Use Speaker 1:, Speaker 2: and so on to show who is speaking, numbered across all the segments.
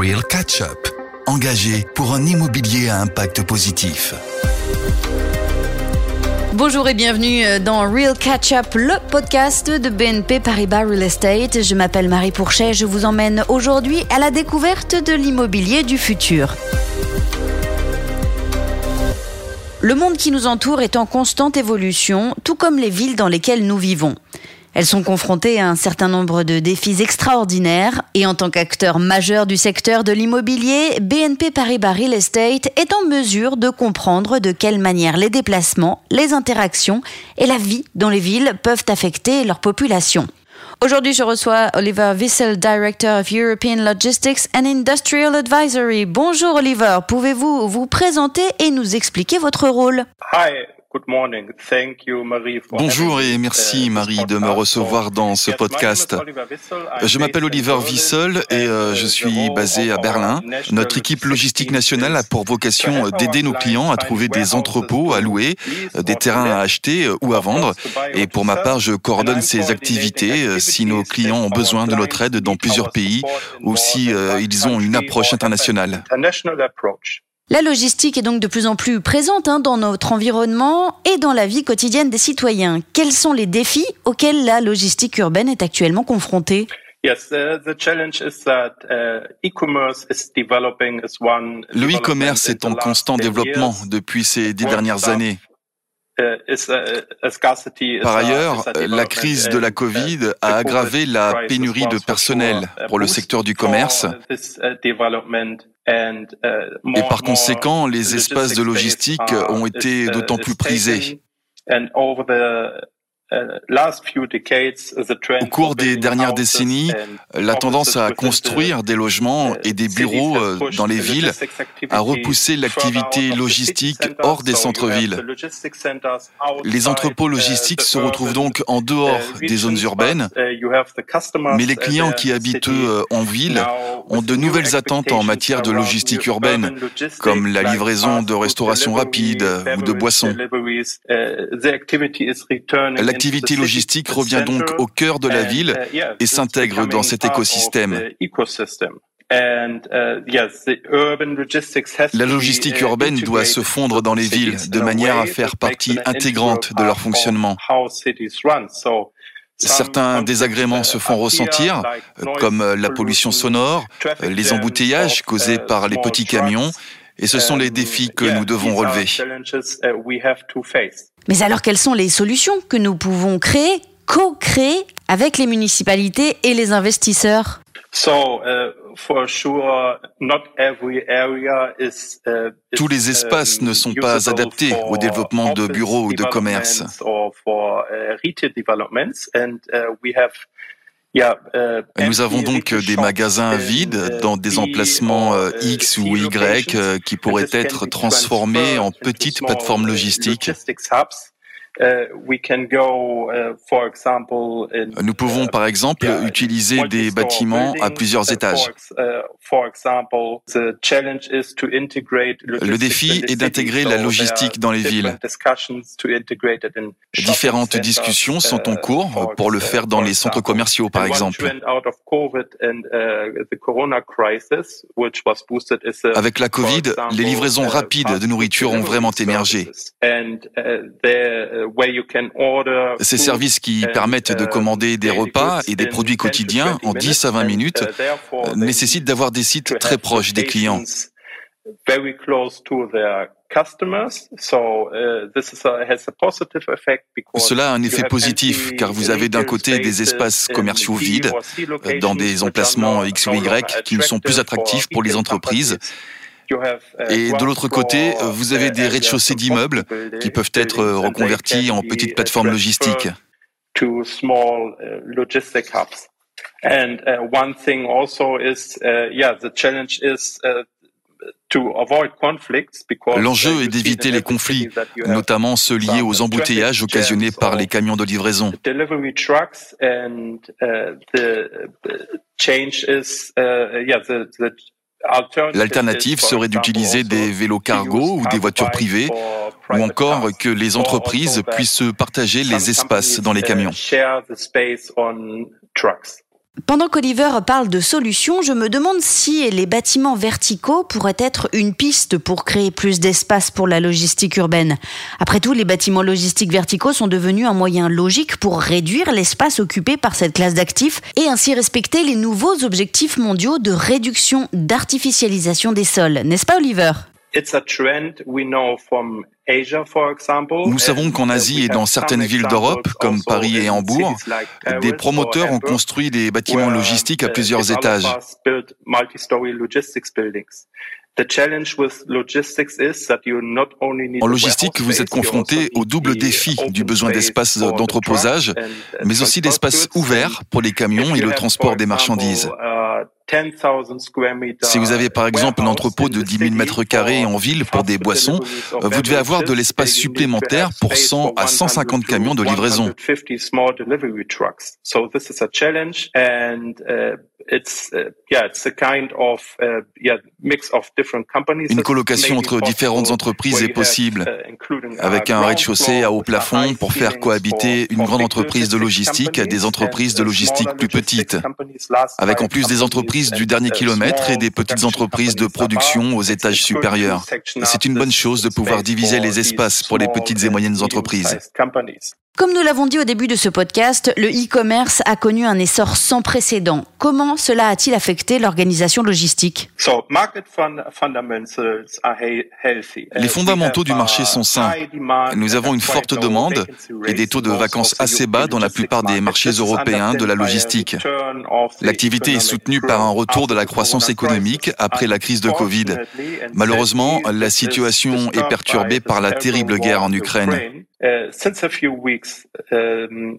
Speaker 1: Real Catch-up, engagé pour un immobilier à impact positif.
Speaker 2: Bonjour et bienvenue dans Real Catch Up, le podcast de BNP Paribas Real Estate. Je m'appelle Marie Pourchet, je vous emmène aujourd'hui à la découverte de l'immobilier du futur. Le monde qui nous entoure est en constante évolution, tout comme les villes dans lesquelles nous vivons. Elles sont confrontées à un certain nombre de défis extraordinaires et en tant qu'acteur majeur du secteur de l'immobilier, BNP Paribas Real Estate est en mesure de comprendre de quelle manière les déplacements, les interactions et la vie dans les villes peuvent affecter leur population. Aujourd'hui, je reçois Oliver Wissel, Director of European Logistics and Industrial Advisory. Bonjour Oliver, pouvez-vous vous présenter et nous expliquer votre rôle?
Speaker 3: Good morning. Thank you, Marie, for
Speaker 4: Bonjour et
Speaker 3: me,
Speaker 4: merci
Speaker 3: uh,
Speaker 4: Marie de me recevoir dans ce podcast. Je m'appelle Oliver Wissel et euh,
Speaker 3: and,
Speaker 4: je
Speaker 3: uh,
Speaker 4: suis basé à Berlin. Notre équipe logistique nationale a pour vocation euh, d'aider nos clients à trouver des entrepôts à louer, euh, des terrains à acheter ou à vendre. Et pour ma part, je coordonne ces activités si nos clients ont besoin de notre aide dans plusieurs pays ou si ils ont une approche internationale.
Speaker 2: La logistique est donc de plus en plus présente hein, dans notre environnement et dans la vie quotidienne des citoyens. Quels sont les défis auxquels la logistique urbaine est actuellement confrontée?
Speaker 3: Uh, uh,
Speaker 4: Le e-commerce est en constant
Speaker 3: 10
Speaker 4: développement depuis ces dix dernières années.
Speaker 3: Uh,
Speaker 4: Par ailleurs, la crise de la Covid a aggravé la pénurie de personnel pour le secteur du commerce.
Speaker 3: Uh, uh,
Speaker 4: Et par conséquent, les espaces de logistique
Speaker 3: are-
Speaker 4: ont été
Speaker 3: uh,
Speaker 4: d'autant plus prisés.
Speaker 3: Uh, trend
Speaker 4: Au cours des dernières décennies,
Speaker 3: and
Speaker 4: La tendance à construire des logements
Speaker 3: uh,
Speaker 4: et des bureaux euh, dans les villes a repoussé l'activité logistique hors des centres-villes. Les entrepôts
Speaker 3: uh,
Speaker 4: logistiques se retrouvent donc en dehors
Speaker 3: uh,
Speaker 4: des zones urbaines, mais les clients qui habitent eux euh, en ville ont de nouvelles attentes en matière de logistique urbaine, comme la livraison de restauration rapide euh, ou de boissons. L'activité logistique revient donc au cœur de la ville
Speaker 3: uh,
Speaker 4: et s'intègre dans cet écosystème.
Speaker 3: uh,
Speaker 4: La logistique
Speaker 3: uh,
Speaker 4: urbaine doit se fondre dans les villes de manière à faire partie intégrante de leur fonctionnement. Certains désagréments se font ressentir, euh, comme euh, la pollution sonore, euh, les embouteillages causés par les petits camions, et ce sont les défis que nous devons relever.
Speaker 2: Mais alors quelles sont les solutions que nous pouvons créer, co-créer avec les municipalités et les investisseurs?
Speaker 3: So, uh, for sure, not every area is, uh,
Speaker 4: Tous les espaces
Speaker 3: um,
Speaker 4: ne sont pas adaptés au développement de bureaux ou de commerces.
Speaker 3: Developments Or for uh, retail developments, and uh, we have, yeah, uh,
Speaker 4: Nous avons donc
Speaker 3: retail
Speaker 4: des magasins
Speaker 3: in,
Speaker 4: vides
Speaker 3: uh,
Speaker 4: dans des emplacements euh,
Speaker 3: uh,
Speaker 4: X ou Y euh, qui pourraient être transformés en petites plateformes
Speaker 3: uh,
Speaker 4: logistiques.
Speaker 3: Uh, uh,
Speaker 4: Nous pouvons
Speaker 3: uh,
Speaker 4: par exemple utiliser des bâtiments à plusieurs
Speaker 3: uh,
Speaker 4: étages.
Speaker 3: For, ex- uh, for example, the challenge is to integrate
Speaker 4: Le défi est d'intégrer la logistique dans les villes. Différentes discussions sont en
Speaker 3: uh,
Speaker 4: cours pour le faire dans les centres commerciaux par exemple.
Speaker 3: uh, uh,
Speaker 4: Avec la Covid, les livraisons
Speaker 3: uh,
Speaker 4: rapides de nourriture ont vraiment émergé.
Speaker 3: uh, uh,
Speaker 4: Ces services qui permettent de commander des repas et des produits
Speaker 3: 10 to
Speaker 4: quotidiens
Speaker 3: 20
Speaker 4: en 10 à 20
Speaker 3: minutes, uh,
Speaker 4: nécessitent d'avoir des sites très proches des clients.
Speaker 3: locations Very close to their customers, so uh, this is a, has a positive effect because
Speaker 4: Cela a un effet positif car vous avez d'un côté des
Speaker 3: spaces
Speaker 4: espaces commerciaux vides euh, dans des emplacements X ou Y qui ne sont plus attractifs pour les entreprises.
Speaker 3: uh,
Speaker 4: Et de l'autre côté,
Speaker 3: floor,
Speaker 4: vous avez
Speaker 3: uh,
Speaker 4: des rez-de-chaussée d'immeubles qui peuvent être
Speaker 3: they
Speaker 4: reconvertis en petites
Speaker 3: uh,
Speaker 4: plateformes logistiques.
Speaker 3: To small uh, logistic hubs. And uh, one thing also is, uh, yeah, the challenge is uh, to avoid conflicts because uh,
Speaker 4: L'enjeu est d'éviter les conflits, notamment ceux liés aux embouteillages occasionnés par les camions de livraison.
Speaker 3: uh, uh,
Speaker 4: L'alternative serait d'utiliser des vélos cargo ou des voitures privées ou encore que les entreprises puissent partager les espaces dans les
Speaker 3: uh,
Speaker 4: camions.
Speaker 2: Pendant qu'Oliver parle de solutions, je me demande si les bâtiments verticaux pourraient être une piste pour créer plus d'espace pour la logistique urbaine. Après tout, les bâtiments logistiques verticaux sont devenus un moyen logique pour réduire l'espace occupé par cette classe d'actifs et ainsi respecter les nouveaux objectifs mondiaux de réduction d'artificialisation des sols. N'est-ce pas, Oliver?
Speaker 4: Nous savons qu'en Asie et dans certaines villes d'Europe, comme Paris et Hambourg, des promoteurs ont construit des bâtiments logistiques à plusieurs étages. En logistique, vous êtes confronté au double défi du besoin d'espace d'entreposage, mais aussi d'espace ouvert pour les camions et le transport des marchandises. Si vous avez par exemple un entrepôt de 10 000 mètres carrés en ville pour des boissons, vous devez avoir de l'espace supplémentaire pour 100 à 150 camions de livraison. Une colocation entre différentes entreprises est possible, uh, avec un rez-de-chaussée à haut plafond pour faire cohabiter une grande entreprise de logistique à des entreprises de logistique plus petites, avec en plus des entreprises du dernier kilomètre et des petites entreprises de production aux étages supérieurs. C'est une bonne chose de pouvoir diviser les espaces pour les petites et moyennes entreprises.
Speaker 2: Comme nous l'avons dit au début de ce podcast, le e-commerce a connu un essor sans précédent. Comment cela a-t-il affecté l'organisation logistique
Speaker 4: Les fondamentaux du marché sont sains. Nous avons une forte demande et des taux de vacances assez bas dans la plupart des marchés européens de la logistique. L'activité est soutenue par un retour de la croissance économique après la crise de Covid. Malheureusement, la situation est perturbée par la terrible guerre en Ukraine. Euh, um,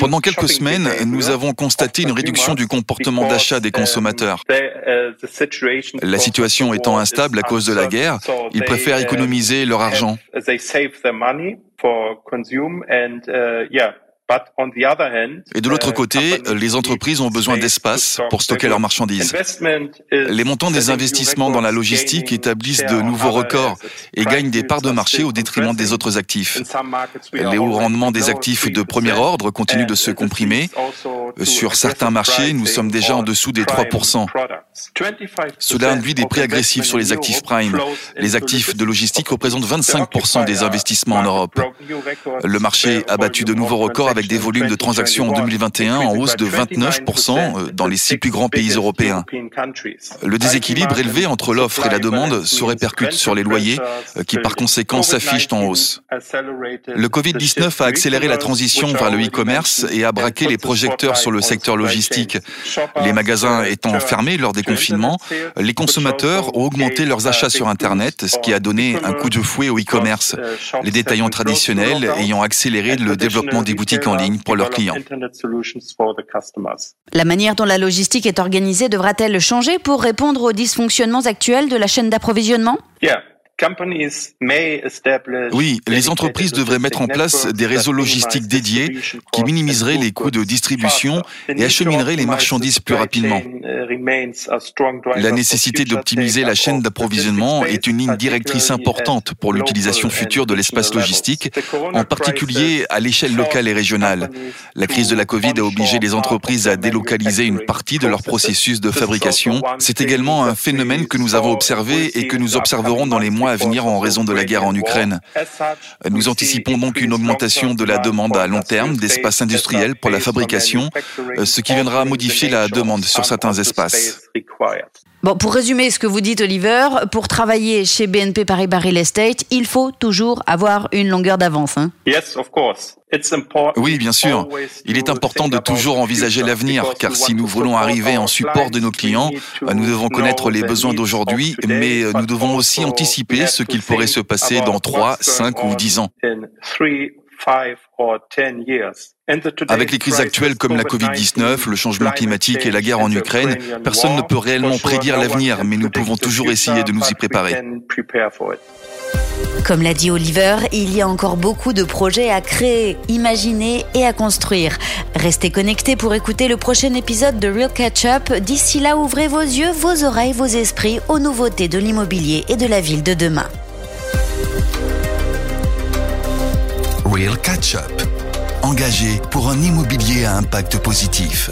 Speaker 4: Pendant quelques semaines, nous avons constaté une réduction du comportement d'achat des um, consommateurs. Uh, la situation étant instable à cause de la guerre, ils préfèrent uh, économiser leur argent. Et de l'autre côté, les entreprises ont besoin d'espace pour stocker leurs marchandises. Les montants des investissements dans la logistique établissent de nouveaux records et gagnent des parts de marché au détriment des autres actifs. Les hauts rendements des actifs de premier ordre continuent de se comprimer. Sur certains marchés, nous sommes déjà en dessous des 3%. Cela induit des prix agressifs sur les actifs prime. Les actifs de logistique représentent 25% des investissements en Europe. Le marché a battu de nouveaux records avec des volumes de transactions en 2021 en hausse de 29% euh, dans les six plus grands pays européens. Le déséquilibre élevé entre l'offre et la demande se répercute sur les loyers euh, qui par conséquent s'affichent en hausse. Le Covid-19 a accéléré la transition vers le e-commerce et a braqué les projecteurs sur le secteur logistique. Les magasins étant fermés lors des confinements, les consommateurs ont augmenté leurs achats sur Internet, ce qui a donné un coup de fouet au e-commerce, les détaillants traditionnels ayant accéléré le développement des boutiques en ligne pour leurs clients.
Speaker 2: La manière dont la logistique est organisée devra-t-elle changer pour répondre aux dysfonctionnements actuels de la chaîne d'approvisionnement?
Speaker 4: Oui, les entreprises devraient mettre en place des réseaux logistiques dédiés qui minimiseraient les coûts de distribution et achemineraient les marchandises plus rapidement. La nécessité d'optimiser la chaîne d'approvisionnement est une ligne directrice importante pour l'utilisation future de l'espace logistique, en particulier à l'échelle locale et régionale. La crise de la Covid a obligé les entreprises à délocaliser une partie de leur processus de fabrication. C'est également un phénomène que nous avons observé et que nous observerons dans les mois à venir en raison de la guerre en Ukraine. Nous anticipons donc une augmentation de la demande à long terme d'espaces industriels pour la fabrication, ce qui viendra modifier la demande sur certains espaces.
Speaker 2: Bon, pour résumer ce que vous dites, Oliver, pour travailler chez BNP Paribas Real Estate, il faut toujours avoir une longueur d'avance. Hein
Speaker 4: oui, bien sûr. Il est important de toujours envisager l'avenir, car si nous voulons arriver en support de nos clients, nous devons connaître les besoins d'aujourd'hui, mais nous devons aussi anticiper ce qu'il pourrait se passer dans 3, 5 ou 10 ans. Avec les crises actuelles comme la Covid-19, le changement climatique et la guerre en Ukraine, personne ne peut réellement prédire l'avenir, mais nous pouvons toujours essayer de nous y préparer.
Speaker 2: Comme l'a dit Oliver, il y a encore beaucoup de projets à créer, imaginer et à construire. Restez connectés pour écouter le prochain épisode de Real Catch Up. D'ici là, ouvrez vos yeux, vos oreilles, vos esprits aux nouveautés de l'immobilier et de la ville de demain.
Speaker 1: Real Catch Up. Engagé pour un immobilier à impact positif.